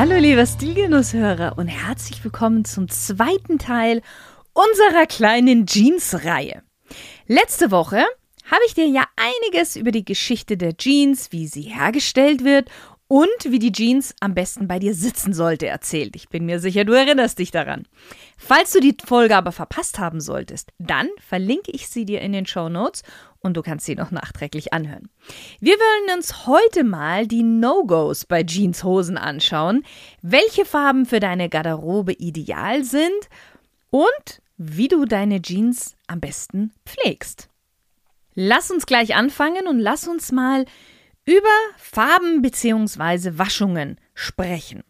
Hallo lieber Stilgenusshörer und herzlich willkommen zum zweiten Teil unserer kleinen Jeans-Reihe. Letzte Woche habe ich dir ja einiges über die Geschichte der Jeans, wie sie hergestellt wird und wie die Jeans am besten bei dir sitzen sollte erzählt. Ich bin mir sicher, du erinnerst dich daran. Falls du die Folge aber verpasst haben solltest, dann verlinke ich sie dir in den Show Notes und du kannst sie noch nachträglich anhören. Wir wollen uns heute mal die No-Gos bei Jeanshosen anschauen, welche Farben für deine Garderobe ideal sind und wie du deine Jeans am besten pflegst. Lass uns gleich anfangen und lass uns mal über Farben bzw. Waschungen sprechen.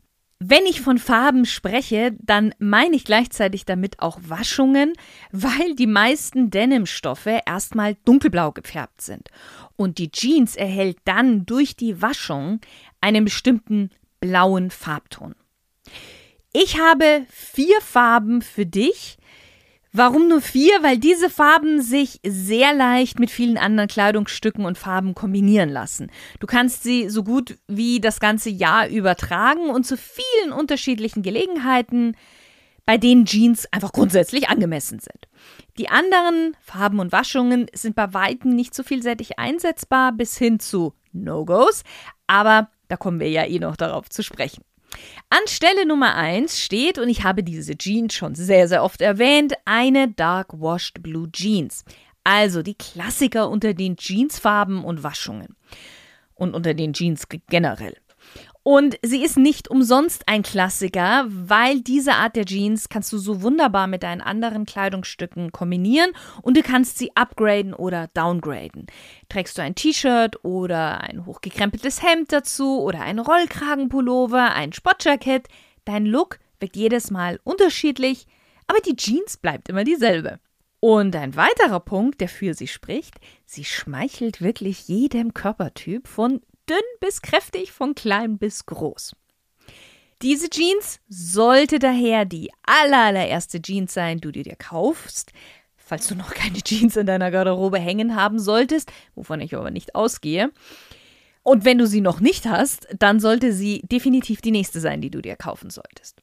Wenn ich von Farben spreche, dann meine ich gleichzeitig damit auch Waschungen, weil die meisten Denimstoffe erstmal dunkelblau gefärbt sind. Und die Jeans erhält dann durch die Waschung einen bestimmten blauen Farbton. Ich habe vier Farben für dich, Warum nur vier? Weil diese Farben sich sehr leicht mit vielen anderen Kleidungsstücken und Farben kombinieren lassen. Du kannst sie so gut wie das ganze Jahr übertragen und zu vielen unterschiedlichen Gelegenheiten, bei denen Jeans einfach grundsätzlich angemessen sind. Die anderen Farben und Waschungen sind bei weitem nicht so vielseitig einsetzbar bis hin zu No-Gos, aber da kommen wir ja eh noch darauf zu sprechen. An Stelle Nummer 1 steht, und ich habe diese Jeans schon sehr, sehr oft erwähnt, eine Dark Washed Blue Jeans. Also die Klassiker unter den Jeansfarben und Waschungen. Und unter den Jeans generell. Und sie ist nicht umsonst ein Klassiker, weil diese Art der Jeans kannst du so wunderbar mit deinen anderen Kleidungsstücken kombinieren und du kannst sie upgraden oder downgraden. Trägst du ein T-Shirt oder ein hochgekrempeltes Hemd dazu oder ein Rollkragenpullover, ein Sportjackett, dein Look wirkt jedes Mal unterschiedlich, aber die Jeans bleibt immer dieselbe. Und ein weiterer Punkt, der für sie spricht, sie schmeichelt wirklich jedem Körpertyp von dünn bis kräftig, von klein bis groß. Diese Jeans sollte daher die allererste Jeans sein, die du dir kaufst. Falls du noch keine Jeans in deiner Garderobe hängen haben solltest, wovon ich aber nicht ausgehe. Und wenn du sie noch nicht hast, dann sollte sie definitiv die nächste sein, die du dir kaufen solltest.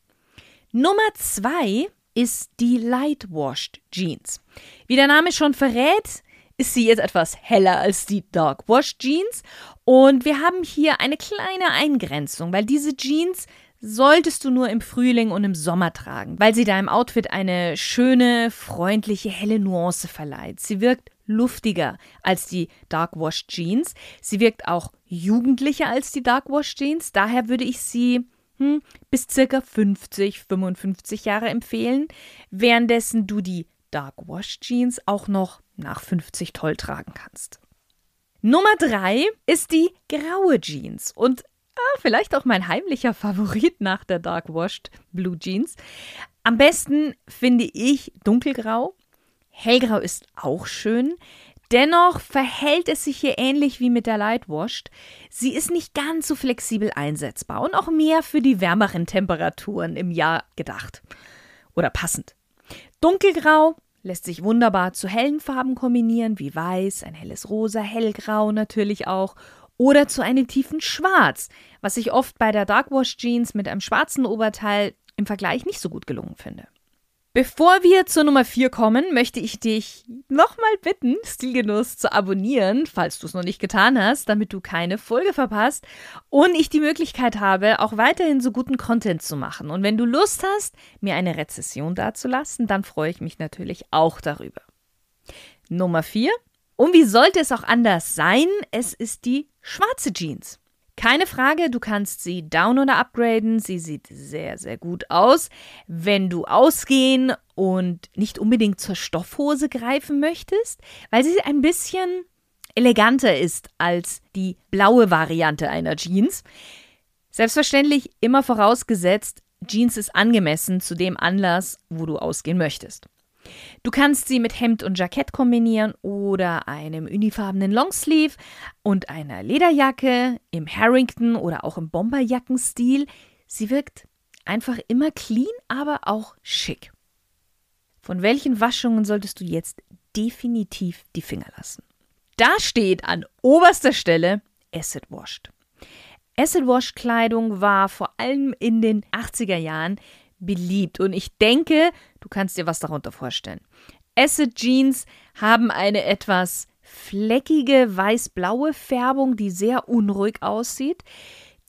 Nummer zwei ist die Light Washed Jeans. Wie der Name schon verrät, ist sie jetzt etwas heller als die Dark Wash Jeans. Und wir haben hier eine kleine Eingrenzung, weil diese Jeans solltest du nur im Frühling und im Sommer tragen, weil sie deinem Outfit eine schöne, freundliche, helle Nuance verleiht. Sie wirkt luftiger als die Dark Wash Jeans. Sie wirkt auch jugendlicher als die Dark Wash Jeans. Daher würde ich sie hm, bis circa 50, 55 Jahre empfehlen, währenddessen du die Dark Wash Jeans auch noch nach 50 toll tragen kannst. Nummer drei ist die graue Jeans und ah, vielleicht auch mein heimlicher Favorit nach der Dark Washed Blue Jeans. Am besten finde ich dunkelgrau. Hellgrau ist auch schön. Dennoch verhält es sich hier ähnlich wie mit der Light Washed. Sie ist nicht ganz so flexibel einsetzbar und auch mehr für die wärmeren Temperaturen im Jahr gedacht. Oder passend. Dunkelgrau lässt sich wunderbar zu hellen Farben kombinieren, wie weiß, ein helles Rosa, hellgrau natürlich auch, oder zu einem tiefen Schwarz, was ich oft bei der Darkwash Jeans mit einem schwarzen Oberteil im Vergleich nicht so gut gelungen finde. Bevor wir zur Nummer 4 kommen, möchte ich dich nochmal bitten, Stilgenuss zu abonnieren, falls du es noch nicht getan hast, damit du keine Folge verpasst und ich die Möglichkeit habe, auch weiterhin so guten Content zu machen. Und wenn du Lust hast, mir eine Rezession dazulassen, dann freue ich mich natürlich auch darüber. Nummer 4. Und wie sollte es auch anders sein? Es ist die schwarze Jeans. Keine Frage, du kannst sie down oder upgraden. Sie sieht sehr, sehr gut aus. Wenn du ausgehen und nicht unbedingt zur Stoffhose greifen möchtest, weil sie ein bisschen eleganter ist als die blaue Variante einer Jeans. Selbstverständlich immer vorausgesetzt, Jeans ist angemessen zu dem Anlass, wo du ausgehen möchtest. Du kannst sie mit Hemd und Jackett kombinieren oder einem unifarbenen Longsleeve und einer Lederjacke im Harrington oder auch im Bomberjackenstil. Sie wirkt einfach immer clean, aber auch schick. Von welchen Waschungen solltest du jetzt definitiv die Finger lassen? Da steht an oberster Stelle Acid Washed. Acid Wash Kleidung war vor allem in den 80er Jahren beliebt und ich denke, du kannst dir was darunter vorstellen. Acid Jeans haben eine etwas fleckige weiß-blaue Färbung, die sehr unruhig aussieht.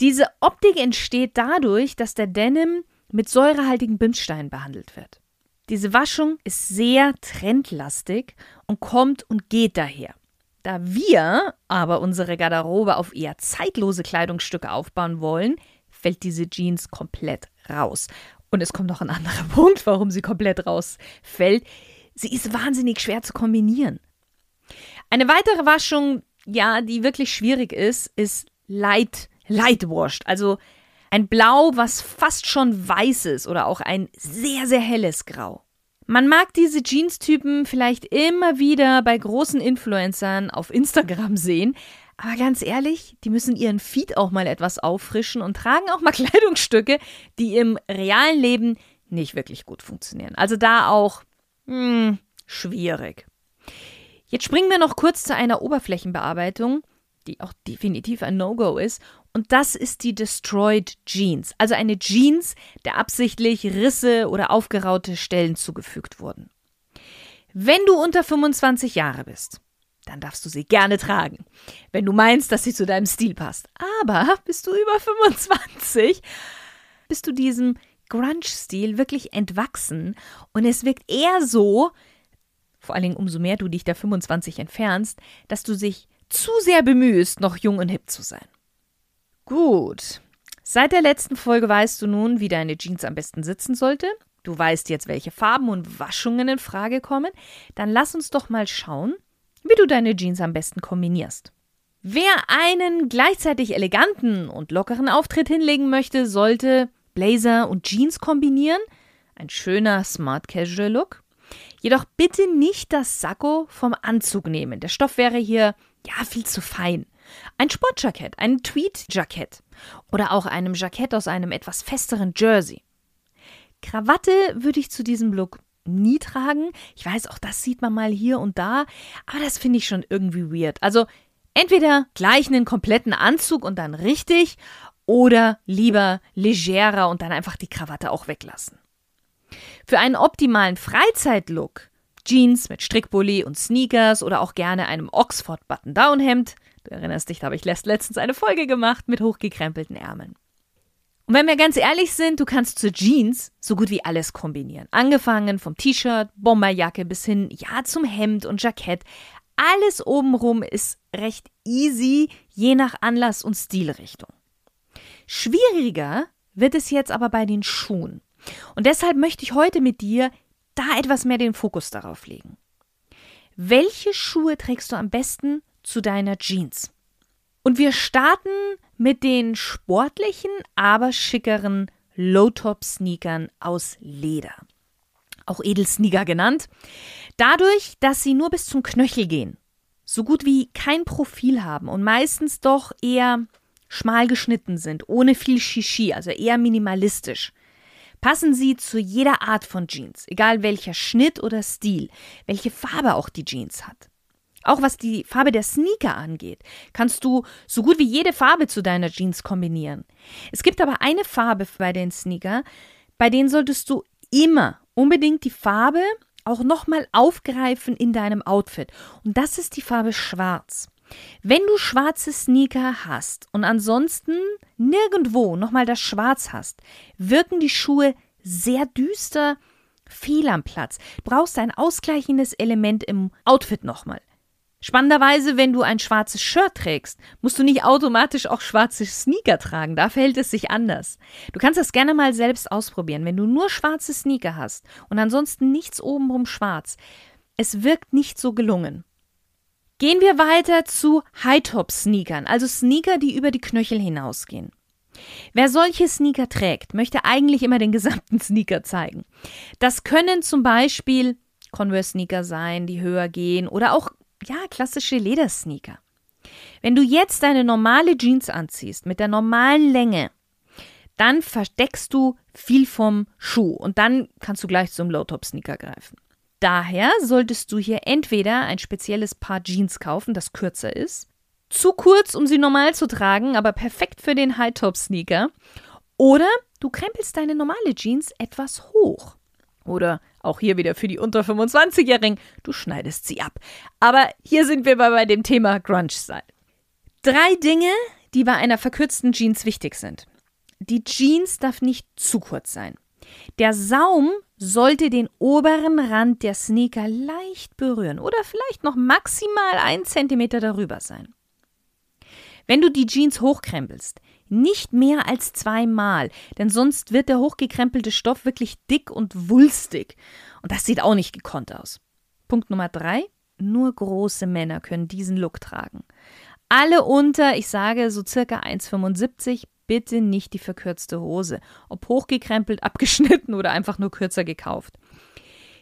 Diese Optik entsteht dadurch, dass der Denim mit säurehaltigen Bimssteinen behandelt wird. Diese Waschung ist sehr trendlastig und kommt und geht daher. Da wir aber unsere Garderobe auf eher zeitlose Kleidungsstücke aufbauen wollen, fällt diese Jeans komplett raus. Und es kommt noch ein anderer Punkt, warum sie komplett rausfällt. Sie ist wahnsinnig schwer zu kombinieren. Eine weitere Waschung, ja, die wirklich schwierig ist, ist light, light washed. Also ein Blau, was fast schon weiß ist oder auch ein sehr, sehr helles Grau. Man mag diese Jeans-Typen vielleicht immer wieder bei großen Influencern auf Instagram sehen, aber ganz ehrlich, die müssen ihren Feed auch mal etwas auffrischen und tragen auch mal Kleidungsstücke, die im realen Leben nicht wirklich gut funktionieren. Also da auch hm, schwierig. Jetzt springen wir noch kurz zu einer Oberflächenbearbeitung, die auch definitiv ein No-Go ist. Und das ist die Destroyed Jeans, also eine Jeans, der absichtlich Risse oder aufgeraute Stellen zugefügt wurden. Wenn du unter 25 Jahre bist, dann darfst du sie gerne tragen, wenn du meinst, dass sie zu deinem Stil passt. Aber bist du über 25, bist du diesem Grunge-Stil wirklich entwachsen und es wirkt eher so, vor allen Dingen umso mehr du dich der 25 entfernst, dass du dich zu sehr bemühst, noch jung und hip zu sein. Gut. Seit der letzten Folge weißt du nun, wie deine Jeans am besten sitzen sollte. Du weißt jetzt, welche Farben und Waschungen in Frage kommen. Dann lass uns doch mal schauen, wie du deine Jeans am besten kombinierst. Wer einen gleichzeitig eleganten und lockeren Auftritt hinlegen möchte, sollte Blazer und Jeans kombinieren. Ein schöner Smart Casual Look. Jedoch bitte nicht das Sakko vom Anzug nehmen. Der Stoff wäre hier ja viel zu fein. Ein Sportjackett, ein Tweed-Jackett oder auch einem Jackett aus einem etwas festeren Jersey. Krawatte würde ich zu diesem Look nie tragen. Ich weiß, auch das sieht man mal hier und da, aber das finde ich schon irgendwie weird. Also entweder gleich einen kompletten Anzug und dann richtig oder lieber legerer und dann einfach die Krawatte auch weglassen. Für einen optimalen Freizeitlook Jeans mit Strickbully und Sneakers oder auch gerne einem Oxford Button-Down-Hemd Du erinnerst dich, da habe ich letztens eine Folge gemacht mit hochgekrempelten Ärmeln. Und wenn wir ganz ehrlich sind, du kannst zu Jeans so gut wie alles kombinieren. Angefangen vom T-Shirt, Bomberjacke bis hin, ja, zum Hemd und Jackett. Alles obenrum ist recht easy, je nach Anlass und Stilrichtung. Schwieriger wird es jetzt aber bei den Schuhen. Und deshalb möchte ich heute mit dir da etwas mehr den Fokus darauf legen. Welche Schuhe trägst du am besten zu deiner Jeans. Und wir starten mit den sportlichen, aber schickeren Low-Top-Sneakern aus Leder. Auch Edelsneaker genannt. Dadurch, dass sie nur bis zum Knöchel gehen, so gut wie kein Profil haben und meistens doch eher schmal geschnitten sind, ohne viel Shishi, also eher minimalistisch, passen sie zu jeder Art von Jeans, egal welcher Schnitt oder Stil, welche Farbe auch die Jeans hat. Auch was die Farbe der Sneaker angeht, kannst du so gut wie jede Farbe zu deiner Jeans kombinieren. Es gibt aber eine Farbe bei den Sneaker, bei denen solltest du immer unbedingt die Farbe auch nochmal aufgreifen in deinem Outfit. Und das ist die Farbe Schwarz. Wenn du schwarze Sneaker hast und ansonsten nirgendwo nochmal das Schwarz hast, wirken die Schuhe sehr düster, fehl am Platz. Du brauchst ein ausgleichendes Element im Outfit nochmal. Spannenderweise, wenn du ein schwarzes Shirt trägst, musst du nicht automatisch auch schwarze Sneaker tragen. Da verhält es sich anders. Du kannst das gerne mal selbst ausprobieren. Wenn du nur schwarze Sneaker hast und ansonsten nichts obenrum schwarz, es wirkt nicht so gelungen. Gehen wir weiter zu High-Top-Sneakern, also Sneaker, die über die Knöchel hinausgehen. Wer solche Sneaker trägt, möchte eigentlich immer den gesamten Sneaker zeigen. Das können zum Beispiel Converse-Sneaker sein, die höher gehen oder auch ja, klassische Ledersneaker. Wenn du jetzt deine normale Jeans anziehst mit der normalen Länge, dann verdeckst du viel vom Schuh und dann kannst du gleich zum Low-Top-Sneaker greifen. Daher solltest du hier entweder ein spezielles Paar Jeans kaufen, das kürzer ist, zu kurz, um sie normal zu tragen, aber perfekt für den High-Top-Sneaker, oder du krempelst deine normale Jeans etwas hoch. Oder auch hier wieder für die unter 25-Jährigen, du schneidest sie ab. Aber hier sind wir bei dem Thema Grunge-Style. Drei Dinge, die bei einer verkürzten Jeans wichtig sind. Die Jeans darf nicht zu kurz sein. Der Saum sollte den oberen Rand der Sneaker leicht berühren oder vielleicht noch maximal ein Zentimeter darüber sein. Wenn du die Jeans hochkrempelst, nicht mehr als zweimal, denn sonst wird der hochgekrempelte Stoff wirklich dick und wulstig. Und das sieht auch nicht gekonnt aus. Punkt Nummer drei. Nur große Männer können diesen Look tragen. Alle unter, ich sage so circa 1,75, bitte nicht die verkürzte Hose. Ob hochgekrempelt, abgeschnitten oder einfach nur kürzer gekauft.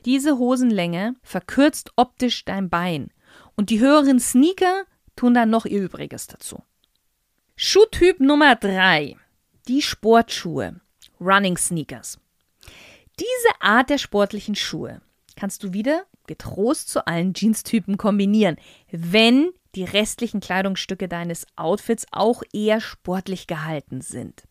Diese Hosenlänge verkürzt optisch dein Bein. Und die höheren Sneaker tun dann noch ihr Übriges dazu. Schuhtyp Nummer 3. Die Sportschuhe. Running Sneakers. Diese Art der sportlichen Schuhe kannst du wieder getrost zu allen Jeanstypen kombinieren, wenn die restlichen Kleidungsstücke deines Outfits auch eher sportlich gehalten sind.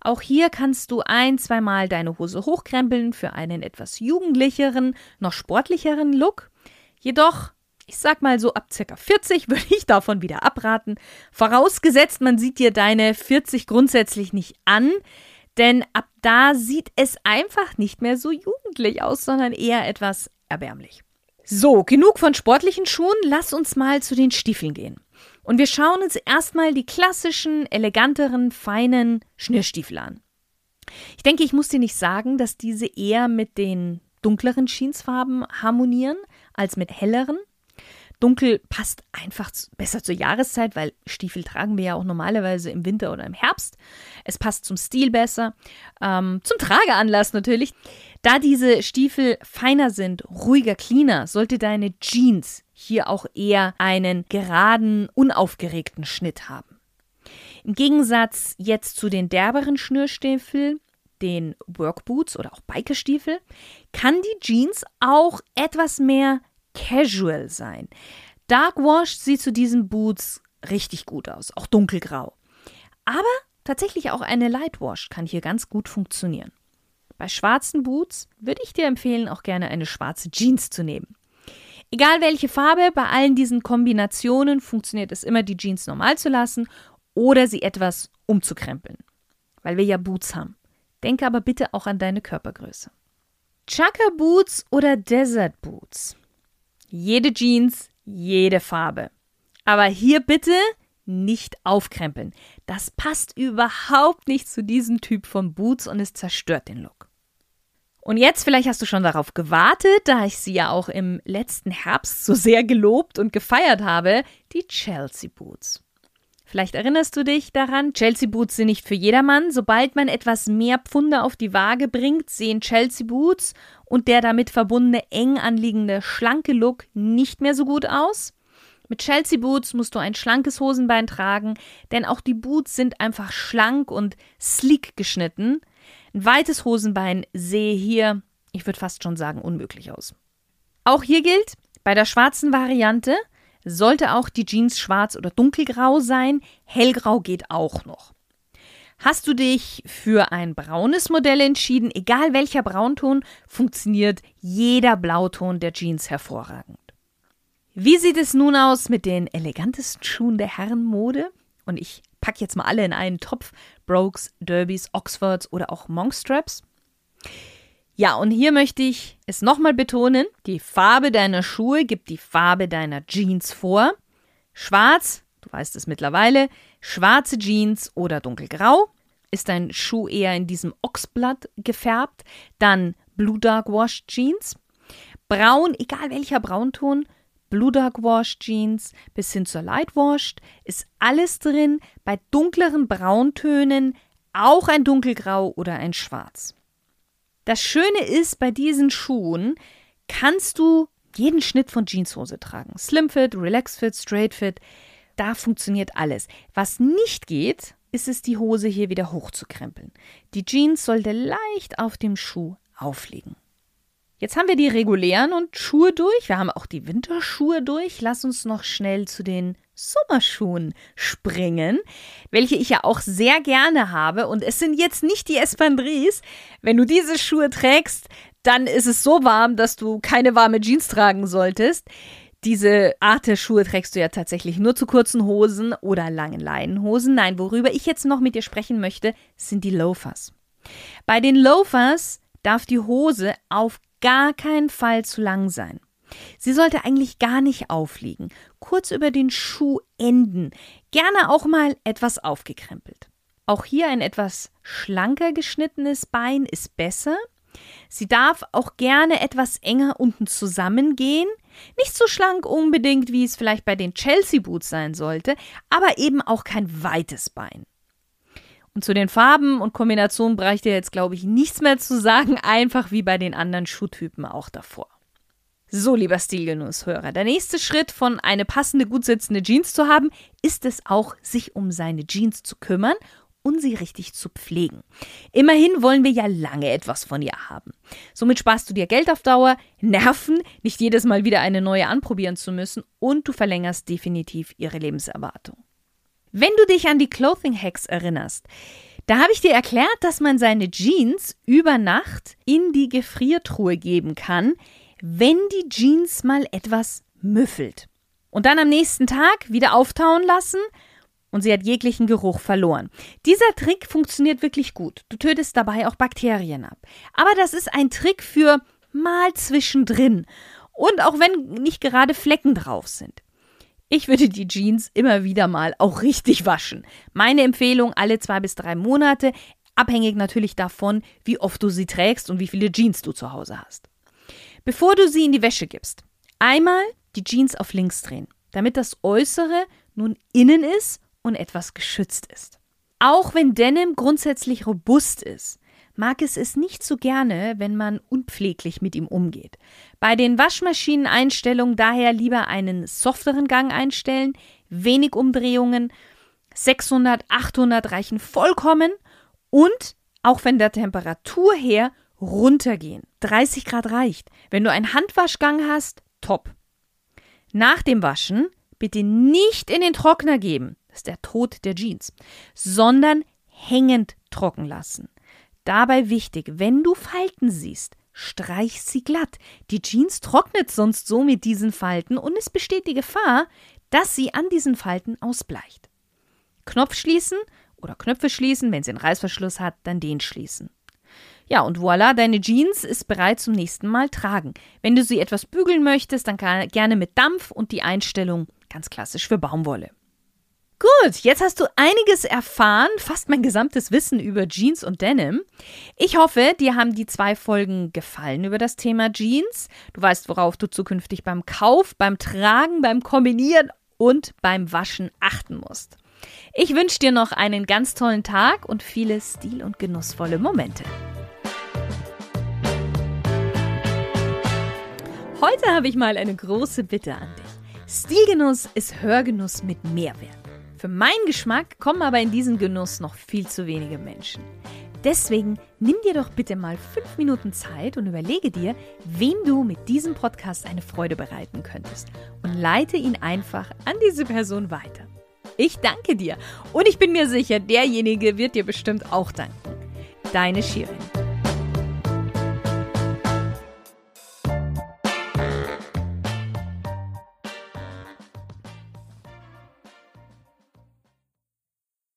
Auch hier kannst du ein, zweimal deine Hose hochkrempeln für einen etwas jugendlicheren, noch sportlicheren Look. Jedoch ich sag mal so, ab circa 40 würde ich davon wieder abraten. Vorausgesetzt, man sieht dir deine 40 grundsätzlich nicht an, denn ab da sieht es einfach nicht mehr so jugendlich aus, sondern eher etwas erbärmlich. So, genug von sportlichen Schuhen, lass uns mal zu den Stiefeln gehen. Und wir schauen uns erstmal die klassischen, eleganteren, feinen Schnürstiefel an. Ich denke, ich muss dir nicht sagen, dass diese eher mit den dunkleren Jeansfarben harmonieren als mit helleren. Dunkel passt einfach besser zur Jahreszeit, weil Stiefel tragen wir ja auch normalerweise im Winter oder im Herbst. Es passt zum Stil besser, ähm, zum Trageanlass natürlich. Da diese Stiefel feiner sind, ruhiger, cleaner, sollte deine Jeans hier auch eher einen geraden, unaufgeregten Schnitt haben. Im Gegensatz jetzt zu den derberen Schnürstiefeln, den Workboots oder auch Bikerstiefel, kann die Jeans auch etwas mehr casual sein. Dark Wash sieht zu diesen Boots richtig gut aus, auch dunkelgrau. Aber tatsächlich auch eine Light Wash kann hier ganz gut funktionieren. Bei schwarzen Boots würde ich dir empfehlen, auch gerne eine schwarze Jeans zu nehmen. Egal welche Farbe, bei allen diesen Kombinationen funktioniert es immer, die Jeans normal zu lassen oder sie etwas umzukrempeln, weil wir ja Boots haben. Denke aber bitte auch an deine Körpergröße. Chukka Boots oder Desert Boots. Jede Jeans, jede Farbe. Aber hier bitte nicht aufkrempeln. Das passt überhaupt nicht zu diesem Typ von Boots und es zerstört den Look. Und jetzt, vielleicht hast du schon darauf gewartet, da ich sie ja auch im letzten Herbst so sehr gelobt und gefeiert habe, die Chelsea Boots. Vielleicht erinnerst du dich daran, Chelsea Boots sind nicht für jedermann. Sobald man etwas mehr Pfunde auf die Waage bringt, sehen Chelsea Boots und der damit verbundene eng anliegende schlanke Look nicht mehr so gut aus. Mit Chelsea Boots musst du ein schlankes Hosenbein tragen, denn auch die Boots sind einfach schlank und sleek geschnitten. Ein weites Hosenbein sehe hier, ich würde fast schon sagen, unmöglich aus. Auch hier gilt, bei der schwarzen Variante sollte auch die Jeans schwarz oder dunkelgrau sein. Hellgrau geht auch noch. Hast du dich für ein braunes Modell entschieden, egal welcher Braunton, funktioniert jeder Blauton der Jeans hervorragend. Wie sieht es nun aus mit den elegantesten Schuhen der Herrenmode? Und ich packe jetzt mal alle in einen Topf: Brokes, Derbys, Oxfords oder auch Monkstraps. Ja, und hier möchte ich es nochmal betonen, die Farbe deiner Schuhe gibt die Farbe deiner Jeans vor. Schwarz, du weißt es mittlerweile, schwarze Jeans oder dunkelgrau. Ist dein Schuh eher in diesem Ochsblatt gefärbt, dann Blue Dark Wash Jeans. Braun, egal welcher Braunton, Blue Dark Wash Jeans bis hin zur Light Washed, ist alles drin. Bei dunkleren Brauntönen auch ein dunkelgrau oder ein schwarz. Das Schöne ist, bei diesen Schuhen kannst du jeden Schnitt von Jeanshose tragen. Slimfit, Relaxfit, Straightfit, da funktioniert alles. Was nicht geht, ist es, die Hose hier wieder hochzukrempeln. Die Jeans sollte leicht auf dem Schuh aufliegen. Jetzt haben wir die regulären und Schuhe durch. Wir haben auch die Winterschuhe durch. Lass uns noch schnell zu den Sommerschuhen springen, welche ich ja auch sehr gerne habe. Und es sind jetzt nicht die Espandries. Wenn du diese Schuhe trägst, dann ist es so warm, dass du keine warme Jeans tragen solltest. Diese Art der Schuhe trägst du ja tatsächlich nur zu kurzen Hosen oder langen Leinenhosen. Nein, worüber ich jetzt noch mit dir sprechen möchte, sind die Loafers. Bei den Loafers darf die Hose auf gar keinen Fall zu lang sein. Sie sollte eigentlich gar nicht aufliegen, kurz über den Schuh enden, gerne auch mal etwas aufgekrempelt. Auch hier ein etwas schlanker geschnittenes Bein ist besser. Sie darf auch gerne etwas enger unten zusammengehen, nicht so schlank unbedingt, wie es vielleicht bei den Chelsea Boots sein sollte, aber eben auch kein weites Bein. Und zu den Farben und Kombinationen bräuchte jetzt, glaube ich, nichts mehr zu sagen, einfach wie bei den anderen Schuhtypen auch davor. So, lieber Stilgenusshörer, der nächste Schritt von eine passende, gut sitzende Jeans zu haben, ist es auch, sich um seine Jeans zu kümmern und sie richtig zu pflegen. Immerhin wollen wir ja lange etwas von ihr haben. Somit sparst du dir Geld auf Dauer, Nerven, nicht jedes Mal wieder eine neue anprobieren zu müssen und du verlängerst definitiv ihre Lebenserwartung. Wenn du dich an die Clothing Hacks erinnerst, da habe ich dir erklärt, dass man seine Jeans über Nacht in die Gefriertruhe geben kann, wenn die Jeans mal etwas müffelt. Und dann am nächsten Tag wieder auftauen lassen und sie hat jeglichen Geruch verloren. Dieser Trick funktioniert wirklich gut. Du tötest dabei auch Bakterien ab. Aber das ist ein Trick für mal zwischendrin und auch wenn nicht gerade Flecken drauf sind. Ich würde die Jeans immer wieder mal auch richtig waschen. Meine Empfehlung alle zwei bis drei Monate, abhängig natürlich davon, wie oft du sie trägst und wie viele Jeans du zu Hause hast. Bevor du sie in die Wäsche gibst, einmal die Jeans auf links drehen, damit das Äußere nun innen ist und etwas geschützt ist. Auch wenn Denim grundsätzlich robust ist, mag es es nicht so gerne, wenn man unpfleglich mit ihm umgeht. Bei den Waschmaschineneinstellungen daher lieber einen softeren Gang einstellen, wenig Umdrehungen, 600, 800 reichen vollkommen und auch von der Temperatur her runtergehen. 30 Grad reicht. Wenn du einen Handwaschgang hast, top. Nach dem Waschen bitte nicht in den Trockner geben das ist der Tod der Jeans, sondern hängend trocken lassen. Dabei wichtig, wenn du Falten siehst, streich sie glatt. Die Jeans trocknet sonst so mit diesen Falten und es besteht die Gefahr, dass sie an diesen Falten ausbleicht. Knopf schließen oder Knöpfe schließen, wenn sie einen Reißverschluss hat, dann den schließen. Ja, und voilà, deine Jeans ist bereit zum nächsten Mal tragen. Wenn du sie etwas bügeln möchtest, dann gerne mit Dampf und die Einstellung ganz klassisch für Baumwolle. Gut, jetzt hast du einiges erfahren, fast mein gesamtes Wissen über Jeans und Denim. Ich hoffe, dir haben die zwei Folgen gefallen über das Thema Jeans. Du weißt, worauf du zukünftig beim Kauf, beim Tragen, beim Kombinieren und beim Waschen achten musst. Ich wünsche dir noch einen ganz tollen Tag und viele stil- und genussvolle Momente. Heute habe ich mal eine große Bitte an dich. Stilgenuss ist Hörgenuss mit Mehrwert. Für meinen Geschmack kommen aber in diesen Genuss noch viel zu wenige Menschen. Deswegen nimm dir doch bitte mal fünf Minuten Zeit und überlege dir, wem du mit diesem Podcast eine Freude bereiten könntest und leite ihn einfach an diese Person weiter. Ich danke dir und ich bin mir sicher, derjenige wird dir bestimmt auch danken. Deine Shirin.